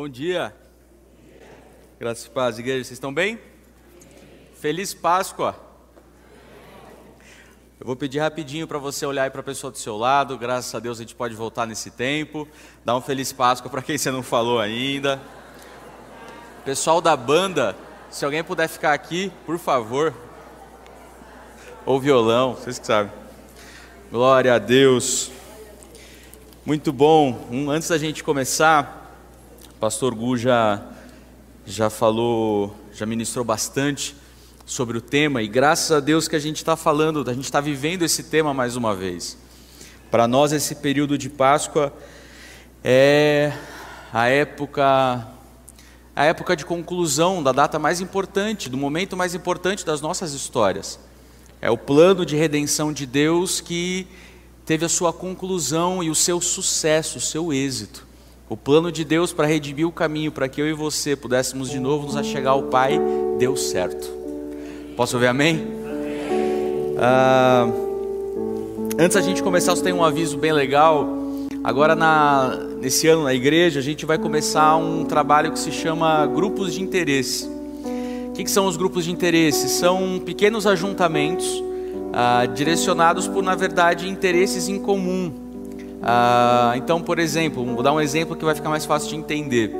Bom dia. Graças e paz, igreja, vocês estão bem? Feliz Páscoa. Eu vou pedir rapidinho para você olhar para a pessoa do seu lado. Graças a Deus a gente pode voltar nesse tempo. Dar um feliz Páscoa para quem você não falou ainda. Pessoal da banda, se alguém puder ficar aqui, por favor. Ou violão, vocês que sabem. Glória a Deus. Muito bom. Um, antes da gente começar, pastor Gu já, já falou, já ministrou bastante sobre o tema, e graças a Deus que a gente está falando, a gente está vivendo esse tema mais uma vez. Para nós, esse período de Páscoa é a época a época de conclusão da data mais importante, do momento mais importante das nossas histórias. É o plano de redenção de Deus que teve a sua conclusão e o seu sucesso, o seu êxito. O plano de Deus para redimir o caminho para que eu e você pudéssemos de novo nos achegar ao Pai deu certo. Posso ouvir amém? Ah, antes a gente começar, você tem um aviso bem legal. Agora, na, nesse ano na igreja, a gente vai começar um trabalho que se chama grupos de interesse. O que, que são os grupos de interesse? São pequenos ajuntamentos ah, direcionados por, na verdade, interesses em comum. Ah, então, por exemplo, vou dar um exemplo que vai ficar mais fácil de entender.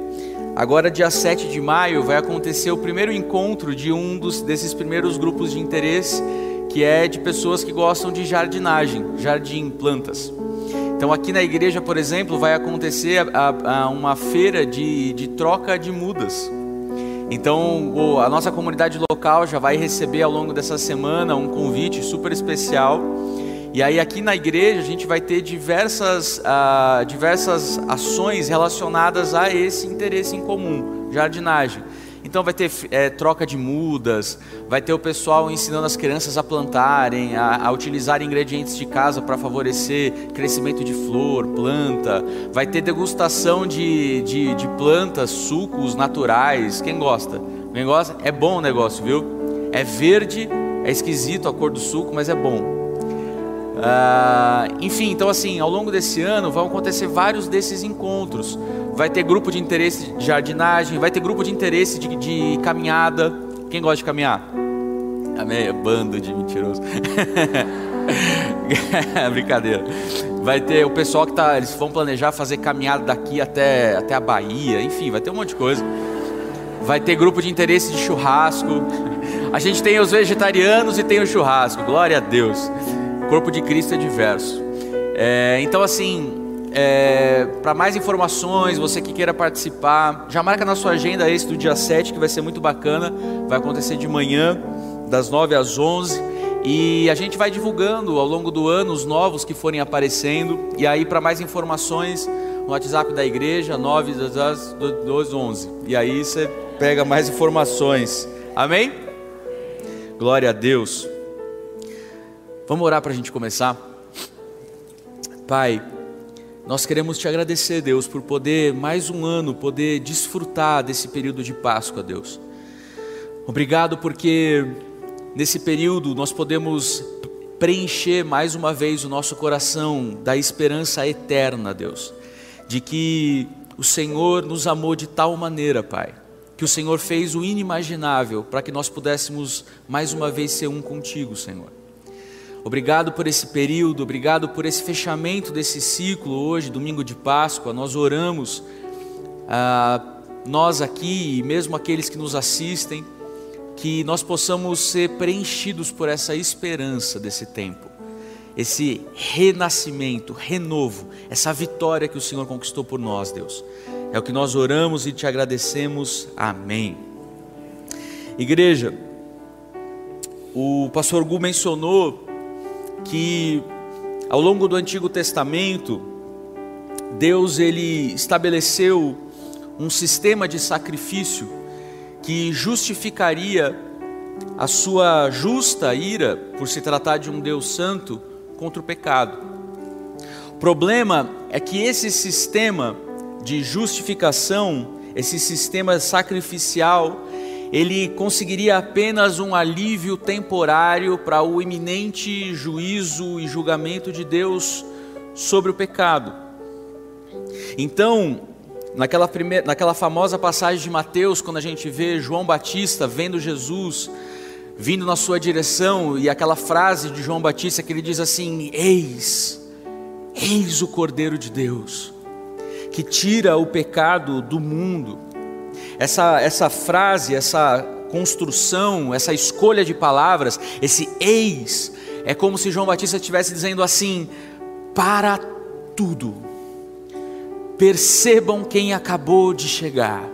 Agora, dia 7 de maio, vai acontecer o primeiro encontro de um dos, desses primeiros grupos de interesse, que é de pessoas que gostam de jardinagem, jardim, plantas. Então, aqui na igreja, por exemplo, vai acontecer a, a uma feira de, de troca de mudas. Então, a nossa comunidade local já vai receber ao longo dessa semana um convite super especial e aí aqui na igreja a gente vai ter diversas, uh, diversas ações relacionadas a esse interesse em comum, jardinagem. Então vai ter é, troca de mudas, vai ter o pessoal ensinando as crianças a plantarem, a, a utilizar ingredientes de casa para favorecer crescimento de flor, planta. Vai ter degustação de, de, de plantas, sucos naturais. Quem gosta? Quem gosta? É bom o negócio, viu? É verde, é esquisito a cor do suco, mas é bom. Uh, enfim, então assim, ao longo desse ano vão acontecer vários desses encontros. Vai ter grupo de interesse de jardinagem, vai ter grupo de interesse de, de caminhada. Quem gosta de caminhar? Amém? Bando de mentiroso. Brincadeira. Vai ter o pessoal que tá, eles vão planejar fazer caminhada daqui até, até a Bahia, enfim, vai ter um monte de coisa. Vai ter grupo de interesse de churrasco. A gente tem os vegetarianos e tem o churrasco. Glória a Deus corpo de Cristo é diverso. É, então, assim, é, para mais informações, você que queira participar, já marca na sua agenda esse do dia 7, que vai ser muito bacana. Vai acontecer de manhã, das 9 às 11. E a gente vai divulgando ao longo do ano os novos que forem aparecendo. E aí, para mais informações, no WhatsApp da igreja, 91211. E aí você pega mais informações. Amém? Glória a Deus. Vamos orar para a gente começar? Pai, nós queremos te agradecer, Deus, por poder, mais um ano, poder desfrutar desse período de Páscoa, Deus. Obrigado porque nesse período nós podemos preencher mais uma vez o nosso coração da esperança eterna, Deus, de que o Senhor nos amou de tal maneira, Pai, que o Senhor fez o inimaginável para que nós pudéssemos mais uma vez ser um contigo, Senhor. Obrigado por esse período, obrigado por esse fechamento desse ciclo hoje, domingo de Páscoa. Nós oramos, ah, nós aqui e mesmo aqueles que nos assistem, que nós possamos ser preenchidos por essa esperança desse tempo, esse renascimento, renovo, essa vitória que o Senhor conquistou por nós, Deus. É o que nós oramos e te agradecemos. Amém. Igreja, o pastor Gu mencionou que ao longo do Antigo Testamento, Deus ele estabeleceu um sistema de sacrifício que justificaria a sua justa ira por se tratar de um Deus santo contra o pecado. O problema é que esse sistema de justificação, esse sistema sacrificial, ele conseguiria apenas um alívio temporário para o iminente juízo e julgamento de Deus sobre o pecado. Então, naquela, primeira, naquela famosa passagem de Mateus, quando a gente vê João Batista vendo Jesus vindo na sua direção, e aquela frase de João Batista que ele diz assim: Eis, eis o Cordeiro de Deus, que tira o pecado do mundo. Essa, essa frase, essa construção, essa escolha de palavras, esse eis, é como se João Batista estivesse dizendo assim: para tudo, percebam quem acabou de chegar.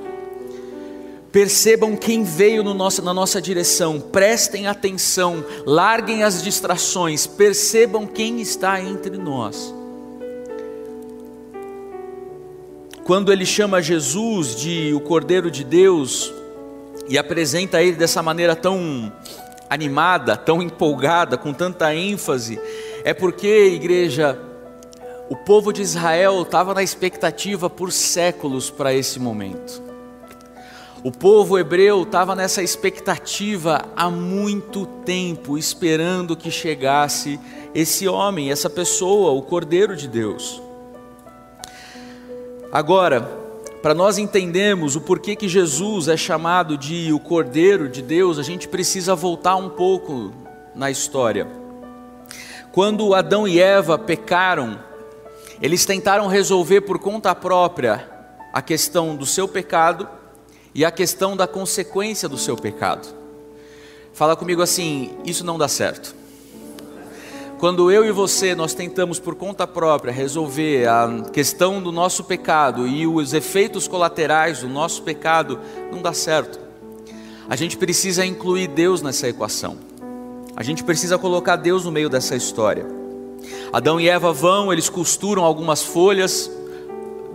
Percebam quem veio no nosso, na nossa direção, prestem atenção, larguem as distrações, percebam quem está entre nós. Quando ele chama Jesus de o Cordeiro de Deus e apresenta ele dessa maneira tão animada, tão empolgada, com tanta ênfase, é porque, igreja, o povo de Israel estava na expectativa por séculos para esse momento. O povo hebreu estava nessa expectativa há muito tempo, esperando que chegasse esse homem, essa pessoa, o Cordeiro de Deus. Agora, para nós entendermos o porquê que Jesus é chamado de o Cordeiro de Deus, a gente precisa voltar um pouco na história. Quando Adão e Eva pecaram, eles tentaram resolver por conta própria a questão do seu pecado e a questão da consequência do seu pecado. Fala comigo assim: isso não dá certo. Quando eu e você nós tentamos por conta própria resolver a questão do nosso pecado e os efeitos colaterais do nosso pecado, não dá certo. A gente precisa incluir Deus nessa equação. A gente precisa colocar Deus no meio dessa história. Adão e Eva vão, eles costuram algumas folhas.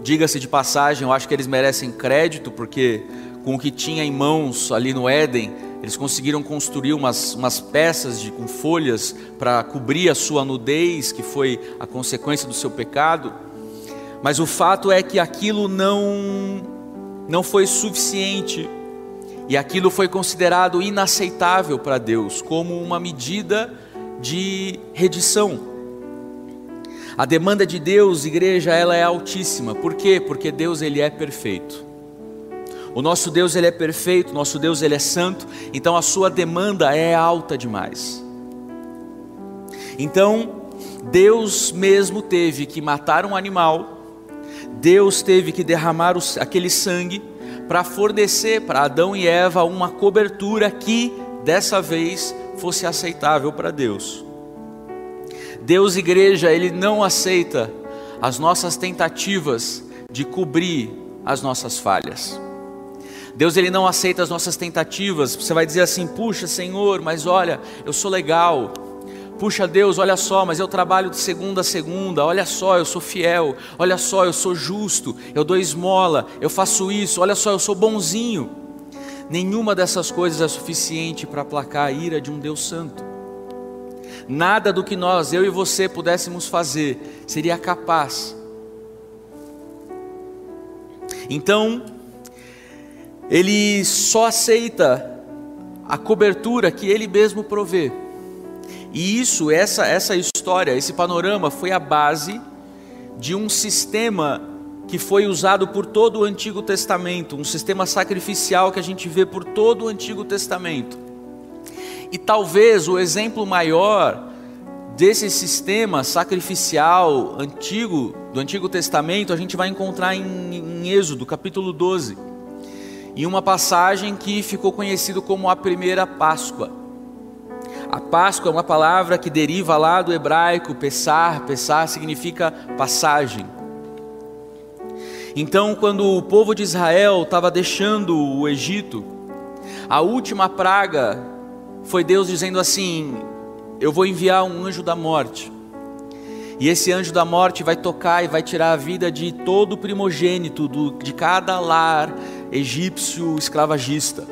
Diga-se de passagem, eu acho que eles merecem crédito porque com o que tinha em mãos ali no Éden, eles conseguiram construir umas, umas peças de, com folhas para cobrir a sua nudez, que foi a consequência do seu pecado. Mas o fato é que aquilo não, não foi suficiente e aquilo foi considerado inaceitável para Deus, como uma medida de redição. A demanda de Deus, igreja, ela é altíssima. Por quê? Porque Deus ele é perfeito. O nosso Deus ele é perfeito, nosso Deus ele é santo, então a sua demanda é alta demais. Então, Deus mesmo teve que matar um animal, Deus teve que derramar aquele sangue para fornecer para Adão e Eva uma cobertura que dessa vez fosse aceitável para Deus. Deus, igreja, ele não aceita as nossas tentativas de cobrir as nossas falhas. Deus ele não aceita as nossas tentativas. Você vai dizer assim: "Puxa, Senhor, mas olha, eu sou legal. Puxa, Deus, olha só, mas eu trabalho de segunda a segunda. Olha só, eu sou fiel. Olha só, eu sou justo. Eu dou esmola. Eu faço isso. Olha só, eu sou bonzinho." Nenhuma dessas coisas é suficiente para aplacar a ira de um Deus santo. Nada do que nós, eu e você, pudéssemos fazer seria capaz. Então, ele só aceita a cobertura que ele mesmo provê. E isso, essa, essa história, esse panorama foi a base de um sistema que foi usado por todo o Antigo Testamento, um sistema sacrificial que a gente vê por todo o Antigo Testamento. E talvez o exemplo maior desse sistema sacrificial antigo, do Antigo Testamento, a gente vai encontrar em, em Êxodo, capítulo 12 em uma passagem que ficou conhecido como a primeira Páscoa. A Páscoa é uma palavra que deriva lá do hebraico pesar, pesar significa passagem. Então, quando o povo de Israel estava deixando o Egito, a última praga foi Deus dizendo assim: Eu vou enviar um anjo da morte. E esse anjo da morte vai tocar e vai tirar a vida de todo primogênito, do, de cada lar, egípcio escravagista.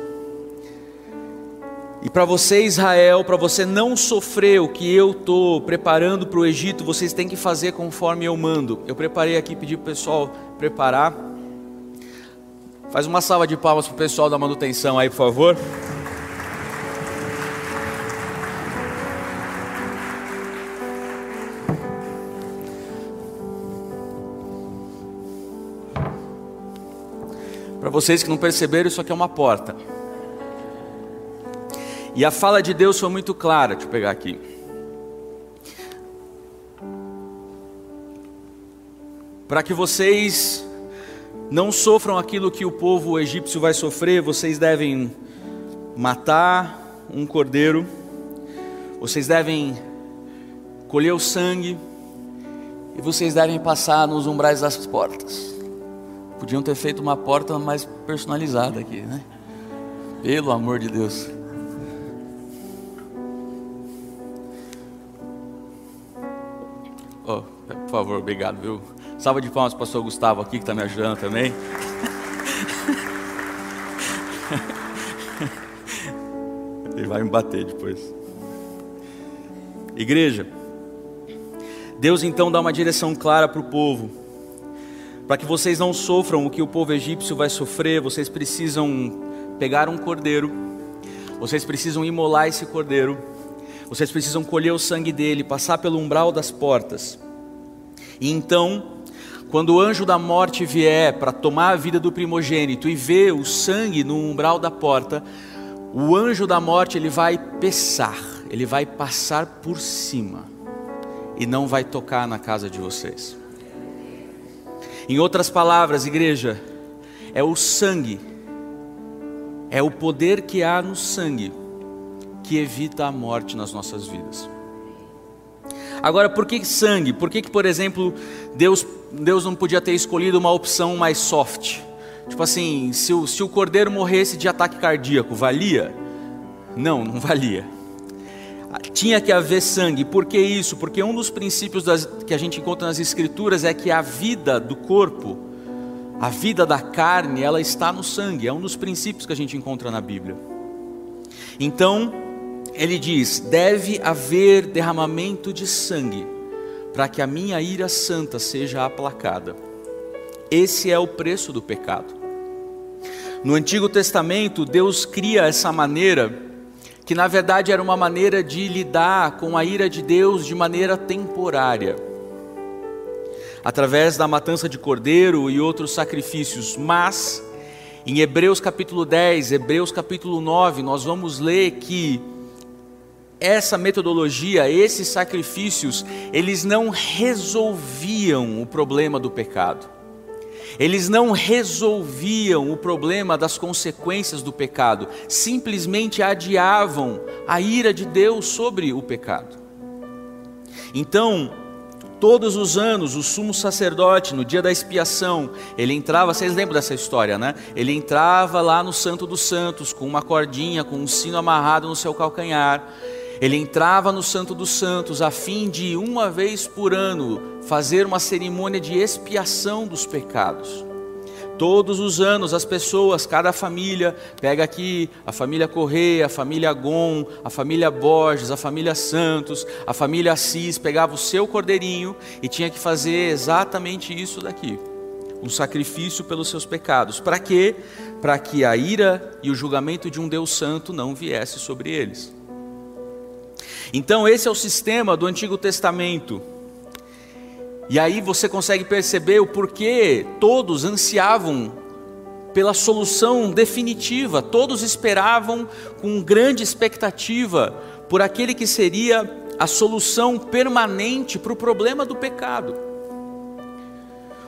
E para você, Israel, para você não sofrer o que eu estou preparando para o Egito, vocês têm que fazer conforme eu mando. Eu preparei aqui, pedi para o pessoal preparar. Faz uma salva de palmas para o pessoal da manutenção aí, por favor. Para vocês que não perceberam, isso aqui é uma porta. E a fala de Deus foi muito clara. Deixa eu pegar aqui. Para que vocês não sofram aquilo que o povo egípcio vai sofrer, vocês devem matar um cordeiro, vocês devem colher o sangue e vocês devem passar nos umbrais das portas. Podiam ter feito uma porta mais personalizada aqui, né? Pelo amor de Deus. Oh, por favor, obrigado, viu? Salva de palmas para o pastor Gustavo aqui, que está me ajudando também. Ele vai me bater depois. Igreja, Deus então dá uma direção clara para o povo. Para que vocês não sofram o que o povo egípcio vai sofrer, vocês precisam pegar um cordeiro, vocês precisam imolar esse cordeiro, vocês precisam colher o sangue dele, passar pelo umbral das portas. E então quando o anjo da morte vier para tomar a vida do primogênito e ver o sangue no umbral da porta, o anjo da morte ele vai pesar, ele vai passar por cima e não vai tocar na casa de vocês. Em outras palavras, igreja, é o sangue, é o poder que há no sangue que evita a morte nas nossas vidas. Agora, por que sangue? Por que, que por exemplo, Deus, Deus não podia ter escolhido uma opção mais soft? Tipo assim, se o, se o cordeiro morresse de ataque cardíaco, valia? Não, não valia. Tinha que haver sangue. Por que isso? Porque um dos princípios das, que a gente encontra nas Escrituras é que a vida do corpo, a vida da carne, ela está no sangue. É um dos princípios que a gente encontra na Bíblia. Então, ele diz: deve haver derramamento de sangue, para que a minha ira santa seja aplacada. Esse é o preço do pecado. No Antigo Testamento, Deus cria essa maneira, que na verdade era uma maneira de lidar com a ira de Deus de maneira temporária, através da matança de cordeiro e outros sacrifícios, mas em Hebreus capítulo 10, Hebreus capítulo 9, nós vamos ler que essa metodologia, esses sacrifícios, eles não resolviam o problema do pecado. Eles não resolviam o problema das consequências do pecado, simplesmente adiavam a ira de Deus sobre o pecado. Então, todos os anos, o sumo sacerdote, no dia da expiação, ele entrava, vocês lembram dessa história, né? Ele entrava lá no Santo dos Santos com uma cordinha, com um sino amarrado no seu calcanhar ele entrava no Santo dos Santos a fim de, uma vez por ano, fazer uma cerimônia de expiação dos pecados. Todos os anos, as pessoas, cada família, pega aqui a família Correia, a família Gon, a família Borges, a família Santos, a família Assis, pegava o seu cordeirinho e tinha que fazer exatamente isso daqui um sacrifício pelos seus pecados. Para quê? Para que a ira e o julgamento de um Deus Santo não viesse sobre eles. Então, esse é o sistema do Antigo Testamento. E aí você consegue perceber o porquê todos ansiavam pela solução definitiva, todos esperavam com grande expectativa por aquele que seria a solução permanente para o problema do pecado.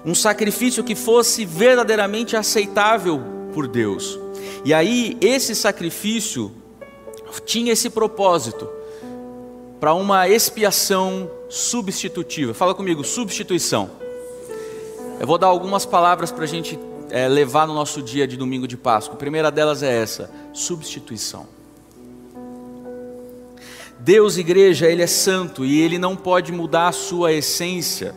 Um sacrifício que fosse verdadeiramente aceitável por Deus. E aí, esse sacrifício tinha esse propósito para uma expiação substitutiva. Fala comigo, substituição. Eu vou dar algumas palavras para a gente é, levar no nosso dia de domingo de Páscoa. A primeira delas é essa: substituição. Deus, igreja, Ele é santo e Ele não pode mudar a sua essência.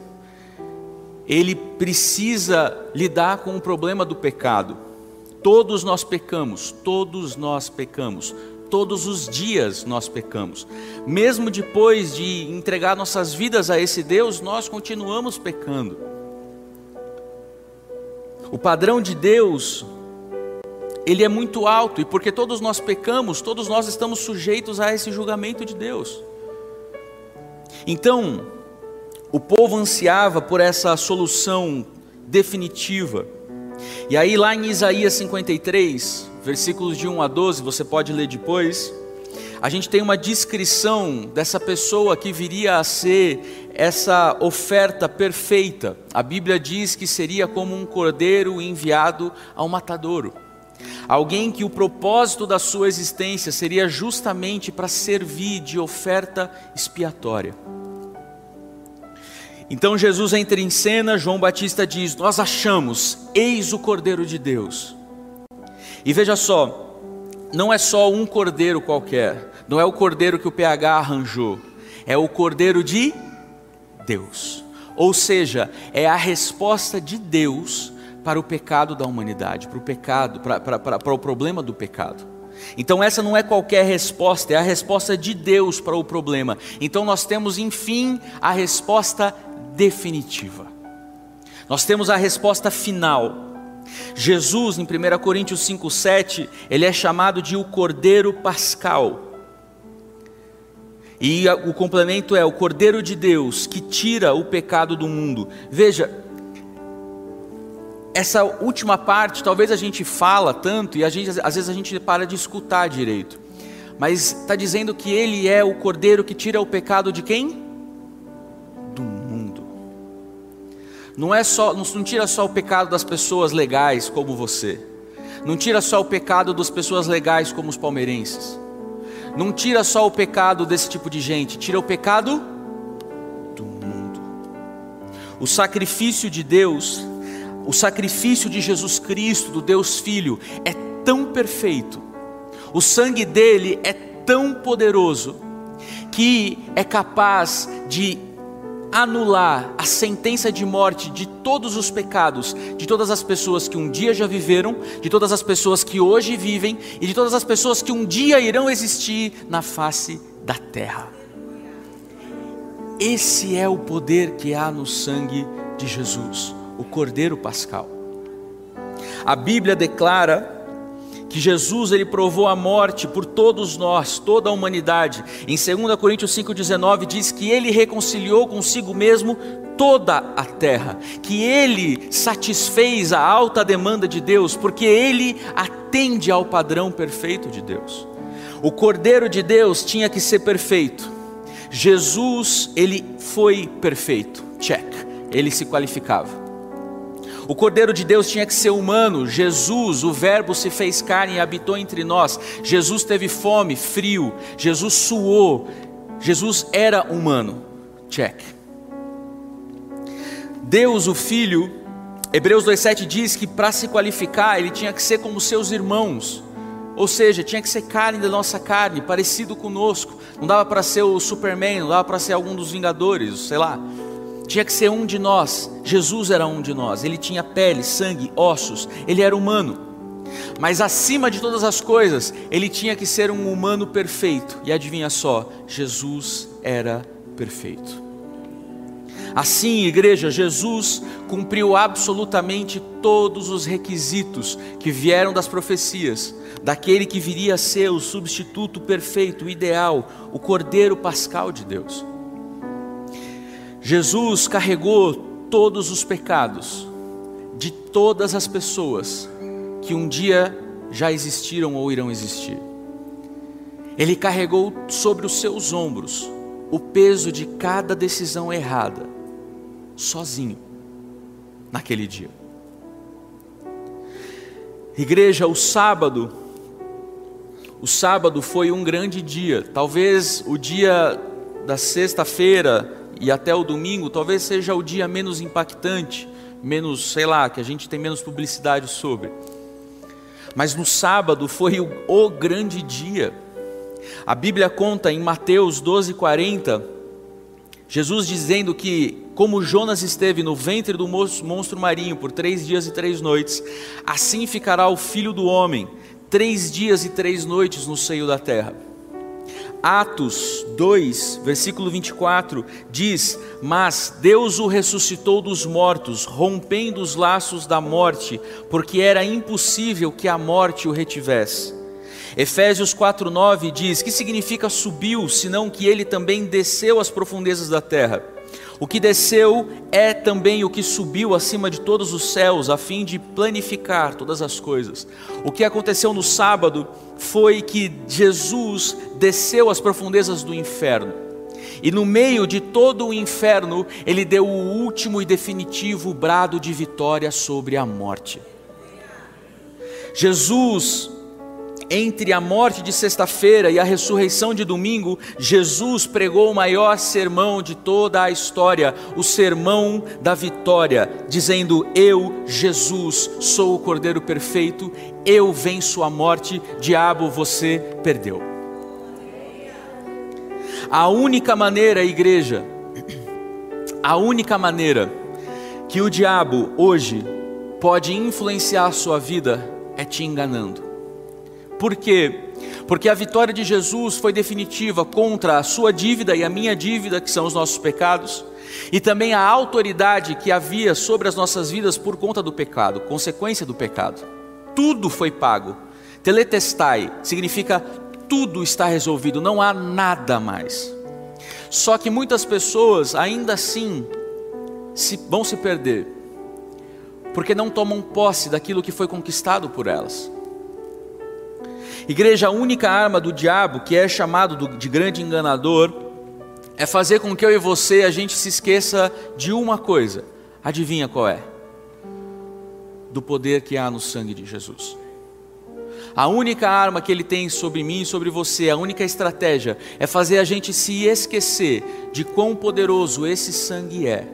Ele precisa lidar com o problema do pecado. Todos nós pecamos, todos nós pecamos todos os dias nós pecamos. Mesmo depois de entregar nossas vidas a esse Deus, nós continuamos pecando. O padrão de Deus, ele é muito alto, e porque todos nós pecamos, todos nós estamos sujeitos a esse julgamento de Deus. Então, o povo ansiava por essa solução definitiva. E aí, lá em Isaías 53, versículos de 1 a 12, você pode ler depois. A gente tem uma descrição dessa pessoa que viria a ser essa oferta perfeita. A Bíblia diz que seria como um cordeiro enviado ao matadouro. Alguém que o propósito da sua existência seria justamente para servir de oferta expiatória. Então Jesus entra em cena, João Batista diz: Nós achamos, eis o Cordeiro de Deus. E veja só, não é só um cordeiro qualquer, não é o cordeiro que o PH arranjou, é o cordeiro de Deus. Ou seja, é a resposta de Deus para o pecado da humanidade, para o pecado, para, para, para, para o problema do pecado. Então, essa não é qualquer resposta, é a resposta de Deus para o problema. Então, nós temos, enfim, a resposta definitiva. Nós temos a resposta final. Jesus, em 1 Coríntios 5,7, ele é chamado de o Cordeiro Pascal. E o complemento é o Cordeiro de Deus que tira o pecado do mundo. Veja, essa última parte, talvez a gente fala tanto e a gente, às vezes a gente para de escutar direito. Mas está dizendo que ele é o Cordeiro que tira o pecado de quem? Não é só, não, tira só o pecado das pessoas legais como você. Não tira só o pecado das pessoas legais como os palmeirenses. Não tira só o pecado desse tipo de gente, tira o pecado do mundo. O sacrifício de Deus, o sacrifício de Jesus Cristo, do Deus Filho, é tão perfeito. O sangue dele é tão poderoso que é capaz de anular a sentença de morte de todos os pecados, de todas as pessoas que um dia já viveram, de todas as pessoas que hoje vivem e de todas as pessoas que um dia irão existir na face da terra. Esse é o poder que há no sangue de Jesus, o Cordeiro Pascal. A Bíblia declara que Jesus ele provou a morte por todos nós, toda a humanidade. Em 2 Coríntios 5:19 diz que ele reconciliou consigo mesmo toda a terra, que ele satisfez a alta demanda de Deus, porque ele atende ao padrão perfeito de Deus. O Cordeiro de Deus tinha que ser perfeito. Jesus, ele foi perfeito. Check. Ele se qualificava. O Cordeiro de Deus tinha que ser humano. Jesus, o Verbo, se fez carne e habitou entre nós. Jesus teve fome, frio. Jesus suou. Jesus era humano. Check. Deus, o Filho, Hebreus 2,7 diz que para se qualificar, ele tinha que ser como seus irmãos. Ou seja, tinha que ser carne da nossa carne, parecido conosco. Não dava para ser o Superman, não dava para ser algum dos Vingadores, sei lá. Tinha que ser um de nós. Jesus era um de nós. Ele tinha pele, sangue, ossos. Ele era humano. Mas acima de todas as coisas, ele tinha que ser um humano perfeito. E adivinha só, Jesus era perfeito. Assim, igreja, Jesus cumpriu absolutamente todos os requisitos que vieram das profecias, daquele que viria a ser o substituto perfeito, o ideal, o cordeiro pascal de Deus. Jesus carregou todos os pecados de todas as pessoas que um dia já existiram ou irão existir. Ele carregou sobre os seus ombros o peso de cada decisão errada, sozinho, naquele dia. Igreja, o sábado, o sábado foi um grande dia, talvez o dia da sexta-feira e até o domingo talvez seja o dia menos impactante, menos, sei lá, que a gente tem menos publicidade sobre. Mas no sábado foi o, o grande dia. A Bíblia conta em Mateus 12:40, Jesus dizendo que como Jonas esteve no ventre do monstro marinho por três dias e três noites, assim ficará o Filho do Homem três dias e três noites no seio da terra. Atos 2, versículo 24, diz: Mas Deus o ressuscitou dos mortos, rompendo os laços da morte, porque era impossível que a morte o retivesse. Efésios 4,9 diz: Que significa subiu, senão que ele também desceu às profundezas da terra? O que desceu é também o que subiu acima de todos os céus, a fim de planificar todas as coisas. O que aconteceu no sábado foi que Jesus desceu às profundezas do inferno. E no meio de todo o inferno, ele deu o último e definitivo brado de vitória sobre a morte. Jesus entre a morte de sexta-feira e a ressurreição de domingo, Jesus pregou o maior sermão de toda a história, o sermão da vitória, dizendo: Eu, Jesus, sou o Cordeiro perfeito, eu venço a morte, diabo, você perdeu. A única maneira, igreja, a única maneira que o diabo hoje pode influenciar a sua vida é te enganando. Por quê? Porque a vitória de Jesus foi definitiva contra a sua dívida e a minha dívida, que são os nossos pecados, e também a autoridade que havia sobre as nossas vidas por conta do pecado, consequência do pecado. Tudo foi pago. Teletestai significa tudo está resolvido, não há nada mais. Só que muitas pessoas ainda assim se, vão se perder, porque não tomam posse daquilo que foi conquistado por elas. Igreja, a única arma do diabo, que é chamado de grande enganador, é fazer com que eu e você a gente se esqueça de uma coisa. Adivinha qual é? Do poder que há no sangue de Jesus. A única arma que ele tem sobre mim e sobre você, a única estratégia, é fazer a gente se esquecer de quão poderoso esse sangue é,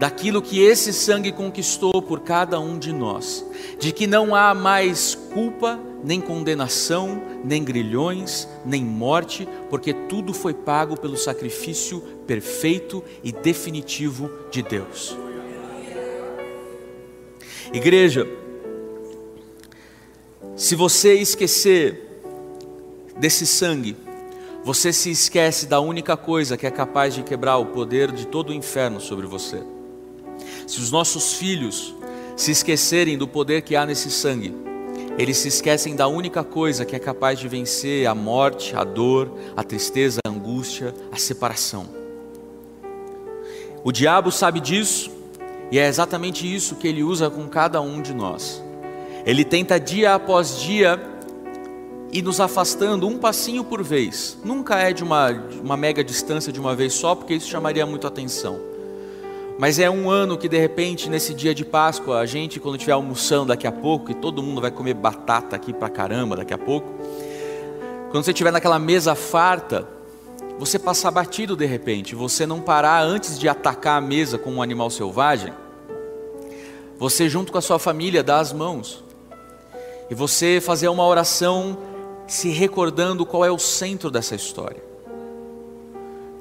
daquilo que esse sangue conquistou por cada um de nós, de que não há mais culpa, nem condenação, nem grilhões, nem morte, porque tudo foi pago pelo sacrifício perfeito e definitivo de Deus. Igreja, se você esquecer desse sangue, você se esquece da única coisa que é capaz de quebrar o poder de todo o inferno sobre você. Se os nossos filhos se esquecerem do poder que há nesse sangue, eles se esquecem da única coisa que é capaz de vencer a morte, a dor, a tristeza, a angústia, a separação. O diabo sabe disso e é exatamente isso que ele usa com cada um de nós. Ele tenta dia após dia ir nos afastando um passinho por vez. Nunca é de uma, uma mega distância de uma vez só, porque isso chamaria muito atenção. Mas é um ano que de repente, nesse dia de Páscoa, a gente, quando estiver almoçando daqui a pouco, e todo mundo vai comer batata aqui pra caramba daqui a pouco, quando você estiver naquela mesa farta, você passar batido de repente, você não parar antes de atacar a mesa como um animal selvagem, você junto com a sua família dá as mãos, e você fazer uma oração se recordando qual é o centro dessa história,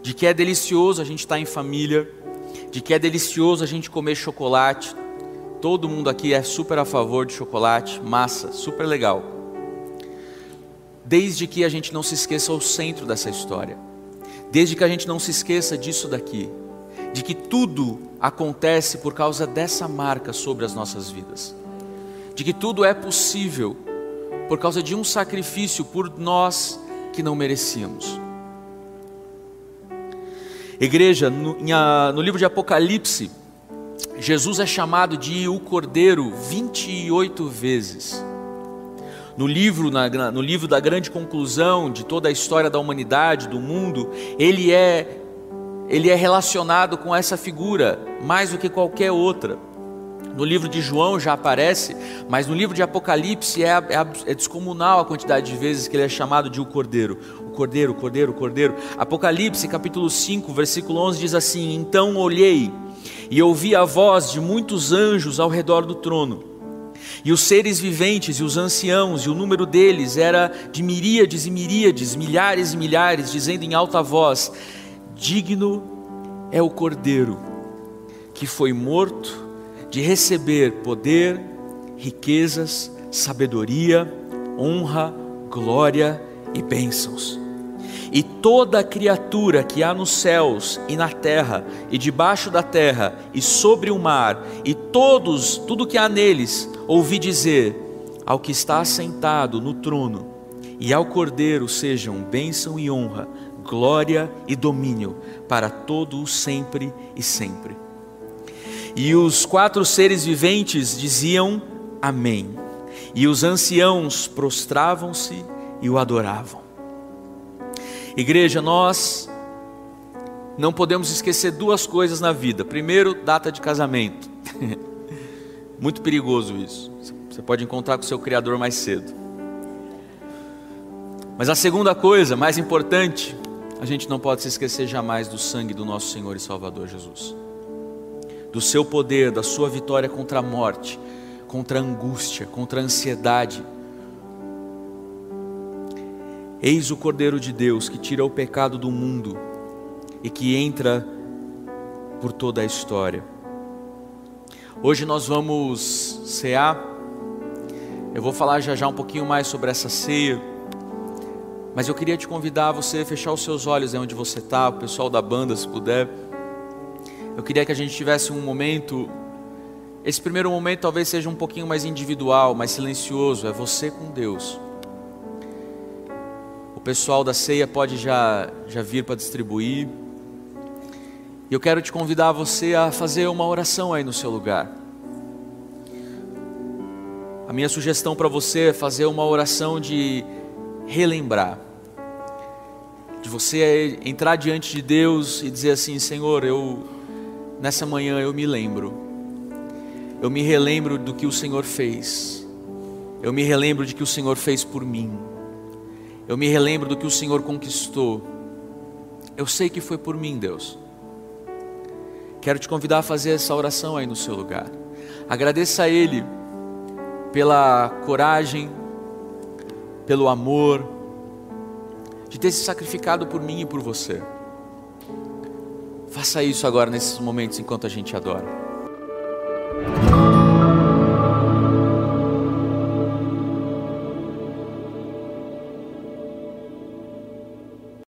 de que é delicioso a gente estar em família, de que é delicioso a gente comer chocolate. Todo mundo aqui é super a favor de chocolate, massa, super legal. Desde que a gente não se esqueça o centro dessa história. Desde que a gente não se esqueça disso daqui, de que tudo acontece por causa dessa marca sobre as nossas vidas. De que tudo é possível por causa de um sacrifício por nós que não merecíamos. Igreja, no, no livro de Apocalipse, Jesus é chamado de o Cordeiro 28 vezes. No livro, na, no livro da grande conclusão de toda a história da humanidade, do mundo, ele é, ele é relacionado com essa figura mais do que qualquer outra. No livro de João já aparece, mas no livro de Apocalipse é, é, é descomunal a quantidade de vezes que ele é chamado de o Cordeiro. Cordeiro, Cordeiro, Cordeiro. Apocalipse capítulo 5, versículo 11 diz assim: Então olhei e ouvi a voz de muitos anjos ao redor do trono. E os seres viventes e os anciãos, e o número deles era de miríades e miríades, milhares e milhares, dizendo em alta voz: Digno é o Cordeiro que foi morto de receber poder, riquezas, sabedoria, honra, glória e bênçãos. E toda criatura que há nos céus e na terra, e debaixo da terra, e sobre o mar, e todos, tudo que há neles, ouvi dizer ao que está assentado no trono, e ao Cordeiro sejam bênção e honra, glória e domínio para todo o sempre e sempre. E os quatro seres viventes diziam Amém. E os anciãos prostravam-se e o adoravam. Igreja, nós não podemos esquecer duas coisas na vida. Primeiro, data de casamento. Muito perigoso isso. Você pode encontrar com seu Criador mais cedo. Mas a segunda coisa, mais importante, a gente não pode se esquecer jamais do sangue do nosso Senhor e Salvador Jesus. Do seu poder, da sua vitória contra a morte, contra a angústia, contra a ansiedade. Eis o Cordeiro de Deus que tira o pecado do mundo e que entra por toda a história. Hoje nós vamos cear. Eu vou falar já já um pouquinho mais sobre essa ceia. Mas eu queria te convidar a você fechar os seus olhos aí onde você está, o pessoal da banda, se puder. Eu queria que a gente tivesse um momento. Esse primeiro momento talvez seja um pouquinho mais individual, mais silencioso. É você com Deus. O pessoal da ceia pode já, já vir para distribuir. E eu quero te convidar você a fazer uma oração aí no seu lugar. A minha sugestão para você é fazer uma oração de relembrar. De você entrar diante de Deus e dizer assim: Senhor, eu nessa manhã eu me lembro. Eu me relembro do que o Senhor fez. Eu me relembro de que o Senhor fez por mim. Eu me relembro do que o Senhor conquistou. Eu sei que foi por mim, Deus. Quero te convidar a fazer essa oração aí no seu lugar. Agradeça a Ele pela coragem, pelo amor, de ter se sacrificado por mim e por você. Faça isso agora nesses momentos enquanto a gente adora.